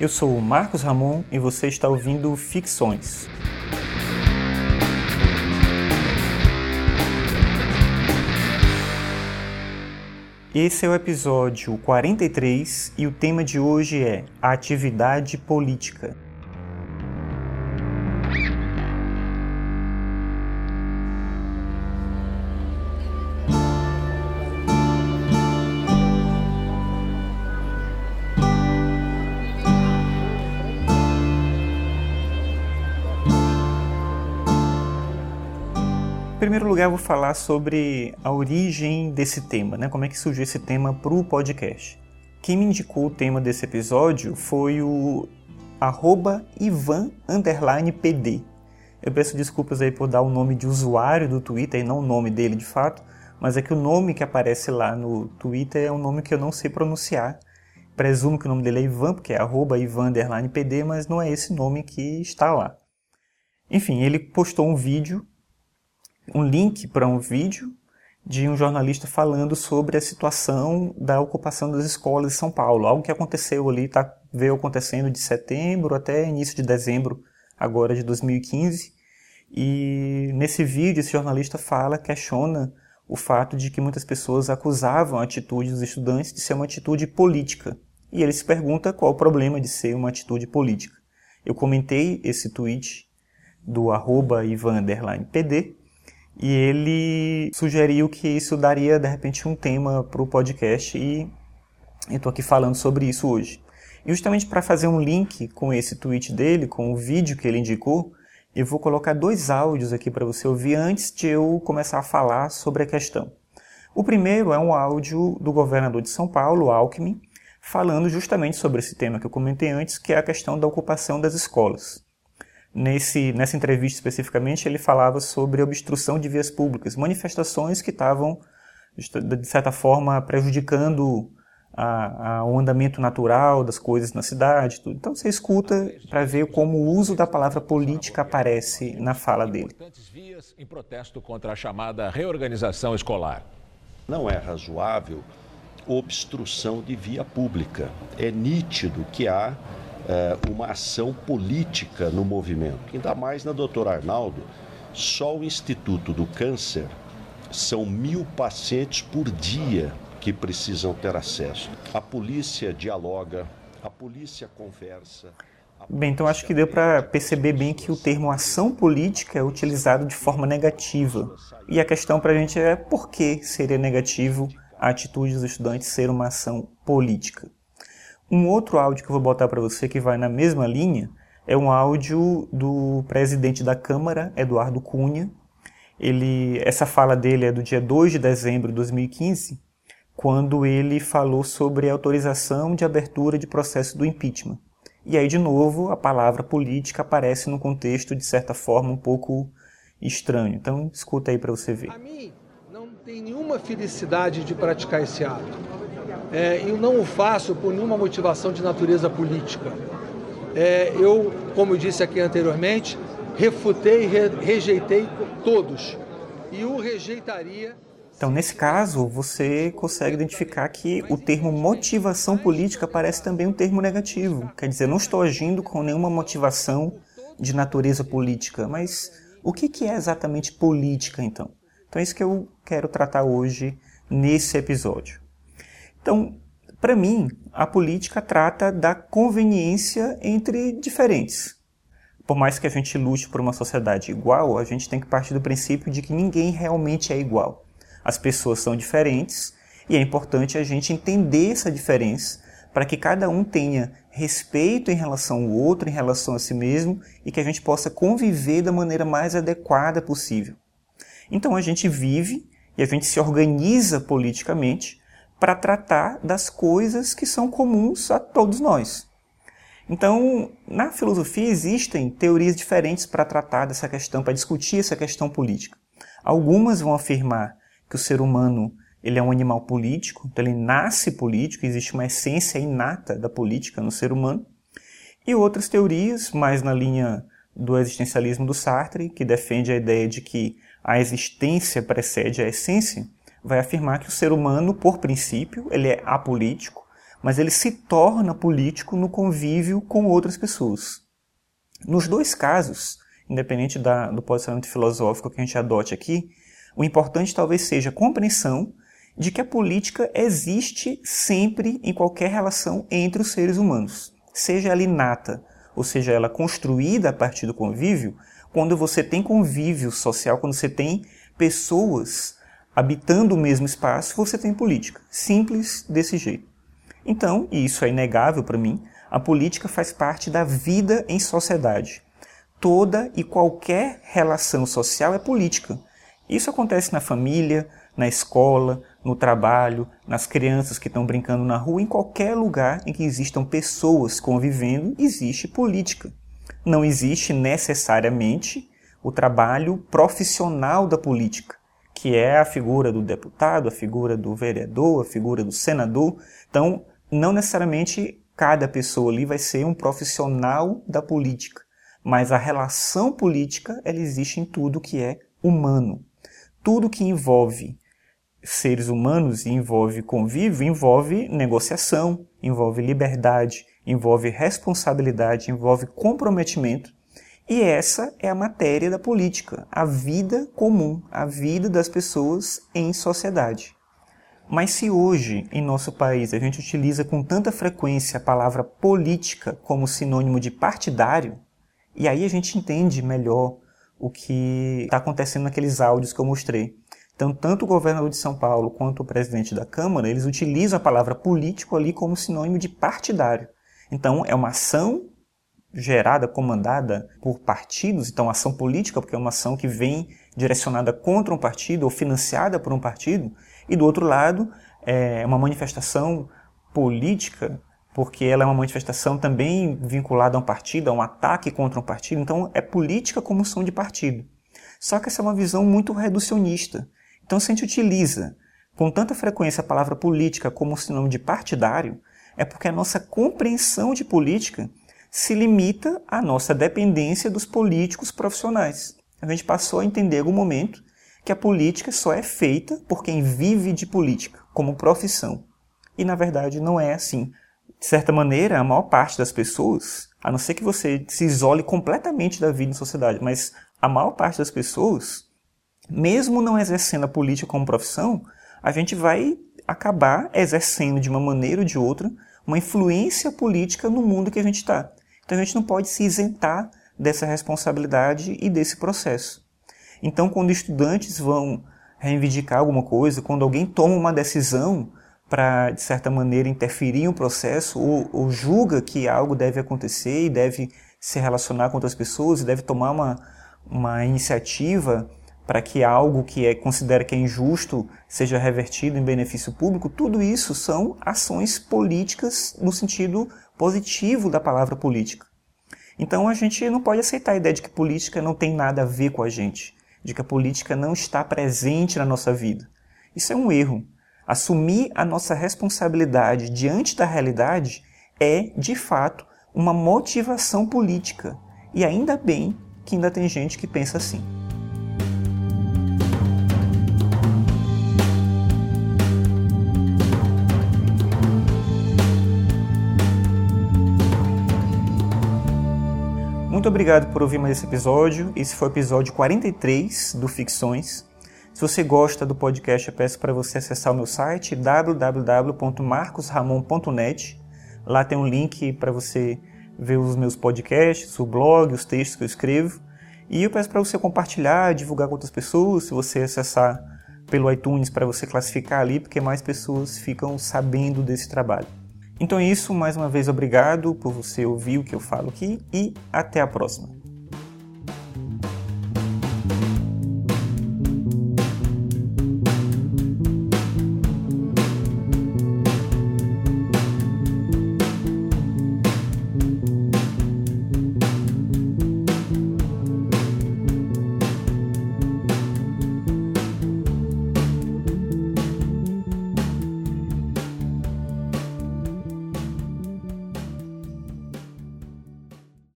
Eu sou o Marcos Ramon e você está ouvindo Ficções. Esse é o episódio 43 e o tema de hoje é a atividade política. Em primeiro lugar, eu vou falar sobre a origem desse tema, né? como é que surgiu esse tema para o podcast. Quem me indicou o tema desse episódio foi o arroba Ivan PD. Eu peço desculpas aí por dar o nome de usuário do Twitter e não o nome dele de fato, mas é que o nome que aparece lá no Twitter é um nome que eu não sei pronunciar. Presumo que o nome dele é Ivan, porque é arroba Ivan PD, mas não é esse nome que está lá. Enfim, ele postou um vídeo um link para um vídeo de um jornalista falando sobre a situação da ocupação das escolas em São Paulo, algo que aconteceu ali, tá, veio acontecendo de setembro até início de dezembro agora de 2015. E nesse vídeo esse jornalista fala, questiona o fato de que muitas pessoas acusavam a atitude dos estudantes de ser uma atitude política. E ele se pergunta qual o problema de ser uma atitude política. Eu comentei esse tweet do arroba ivan_pd e ele sugeriu que isso daria de repente um tema para o podcast e eu estou aqui falando sobre isso hoje. E justamente para fazer um link com esse tweet dele, com o vídeo que ele indicou, eu vou colocar dois áudios aqui para você ouvir antes de eu começar a falar sobre a questão. O primeiro é um áudio do governador de São Paulo, Alckmin, falando justamente sobre esse tema que eu comentei antes, que é a questão da ocupação das escolas. Nesse, nessa entrevista especificamente, ele falava sobre obstrução de vias públicas, manifestações que estavam, de certa forma, prejudicando a, a, o andamento natural das coisas na cidade. Tudo. Então você escuta para ver como o uso da palavra política aparece na fala dele. vias em protesto contra a chamada reorganização escolar. Não é razoável obstrução de via pública. É nítido que há é, uma ação política no movimento. Ainda mais na doutora Arnaldo, só o Instituto do Câncer são mil pacientes por dia que precisam ter acesso. A polícia dialoga, a polícia conversa. Bem, então acho que deu para perceber bem que o termo ação política é utilizado de forma negativa. E a questão para a gente é por que seria negativo a atitude dos estudantes ser uma ação política. Um outro áudio que eu vou botar para você que vai na mesma linha é um áudio do presidente da Câmara, Eduardo Cunha. Ele, essa fala dele é do dia 2 de dezembro de 2015, quando ele falou sobre a autorização de abertura de processo do impeachment. E aí, de novo, a palavra política aparece num contexto, de certa forma, um pouco estranho. Então, escuta aí para você ver. A mim, não tem nenhuma felicidade de praticar esse ato é, eu não o faço por nenhuma motivação de natureza política. É, eu, como eu disse aqui anteriormente, refutei, re, rejeitei todos. E o rejeitaria. Então, nesse caso, você consegue identificar que o termo motivação política parece também um termo negativo. Quer dizer, não estou agindo com nenhuma motivação de natureza política, mas o que é exatamente política, então? Então, é isso que eu quero tratar hoje nesse episódio. Então, para mim, a política trata da conveniência entre diferentes. Por mais que a gente lute por uma sociedade igual, a gente tem que partir do princípio de que ninguém realmente é igual. As pessoas são diferentes e é importante a gente entender essa diferença para que cada um tenha respeito em relação ao outro, em relação a si mesmo e que a gente possa conviver da maneira mais adequada possível. Então a gente vive e a gente se organiza politicamente para tratar das coisas que são comuns a todos nós. Então, na filosofia existem teorias diferentes para tratar dessa questão, para discutir essa questão política. Algumas vão afirmar que o ser humano ele é um animal político, então ele nasce político, existe uma essência inata da política no ser humano. E outras teorias, mais na linha do existencialismo do Sartre, que defende a ideia de que a existência precede a essência, vai afirmar que o ser humano, por princípio, ele é apolítico, mas ele se torna político no convívio com outras pessoas. Nos dois casos, independente da, do posicionamento filosófico que a gente adote aqui, o importante talvez seja a compreensão de que a política existe sempre em qualquer relação entre os seres humanos, seja ela inata, ou seja ela construída a partir do convívio, quando você tem convívio social, quando você tem pessoas habitando o mesmo espaço, você tem política. Simples desse jeito. Então, e isso é inegável para mim, a política faz parte da vida em sociedade. Toda e qualquer relação social é política. Isso acontece na família, na escola, no trabalho, nas crianças que estão brincando na rua, em qualquer lugar em que existam pessoas convivendo, existe política. Não existe necessariamente o trabalho profissional da política, que é a figura do deputado, a figura do vereador, a figura do senador. Então, não necessariamente cada pessoa ali vai ser um profissional da política, mas a relação política ela existe em tudo que é humano. Tudo que envolve seres humanos e envolve convívio envolve negociação, envolve liberdade, envolve responsabilidade, envolve comprometimento. E essa é a matéria da política, a vida comum, a vida das pessoas em sociedade. Mas se hoje, em nosso país, a gente utiliza com tanta frequência a palavra política como sinônimo de partidário, e aí a gente entende melhor o que está acontecendo naqueles áudios que eu mostrei. Então, tanto o governador de São Paulo quanto o presidente da Câmara, eles utilizam a palavra político ali como sinônimo de partidário. Então, é uma ação gerada, comandada por partidos, então ação política, porque é uma ação que vem direcionada contra um partido ou financiada por um partido, e do outro lado, é uma manifestação política, porque ela é uma manifestação também vinculada a um partido, a um ataque contra um partido. Então, é política como som de partido. Só que essa é uma visão muito reducionista. Então, se a gente utiliza com tanta frequência a palavra política como sinônimo de partidário, é porque a nossa compreensão de política se limita à nossa dependência dos políticos profissionais. A gente passou a entender algum momento que a política só é feita por quem vive de política, como profissão. E na verdade não é assim. De certa maneira, a maior parte das pessoas, a não ser que você se isole completamente da vida em sociedade, mas a maior parte das pessoas, mesmo não exercendo a política como profissão, a gente vai acabar exercendo de uma maneira ou de outra uma influência política no mundo que a gente está. Então a gente não pode se isentar dessa responsabilidade e desse processo. Então, quando estudantes vão reivindicar alguma coisa, quando alguém toma uma decisão para, de certa maneira, interferir em um processo ou, ou, julga que algo deve acontecer e deve se relacionar com outras pessoas e deve tomar uma, uma iniciativa para que algo que é, considera que é injusto seja revertido em benefício público, tudo isso são ações políticas no sentido positivo da palavra política. Então a gente não pode aceitar a ideia de que política não tem nada a ver com a gente de que a política não está presente na nossa vida. Isso é um erro. Assumir a nossa responsabilidade diante da realidade é, de fato, uma motivação política. E ainda bem que ainda tem gente que pensa assim. Muito obrigado por ouvir mais esse episódio. Esse foi o episódio 43 do Ficções. Se você gosta do podcast, eu peço para você acessar o meu site www.marcosramon.net. Lá tem um link para você ver os meus podcasts, o blog, os textos que eu escrevo. E eu peço para você compartilhar, divulgar com outras pessoas, se você acessar pelo iTunes para você classificar ali, porque mais pessoas ficam sabendo desse trabalho. Então é isso, mais uma vez obrigado por você ouvir o que eu falo aqui e até a próxima.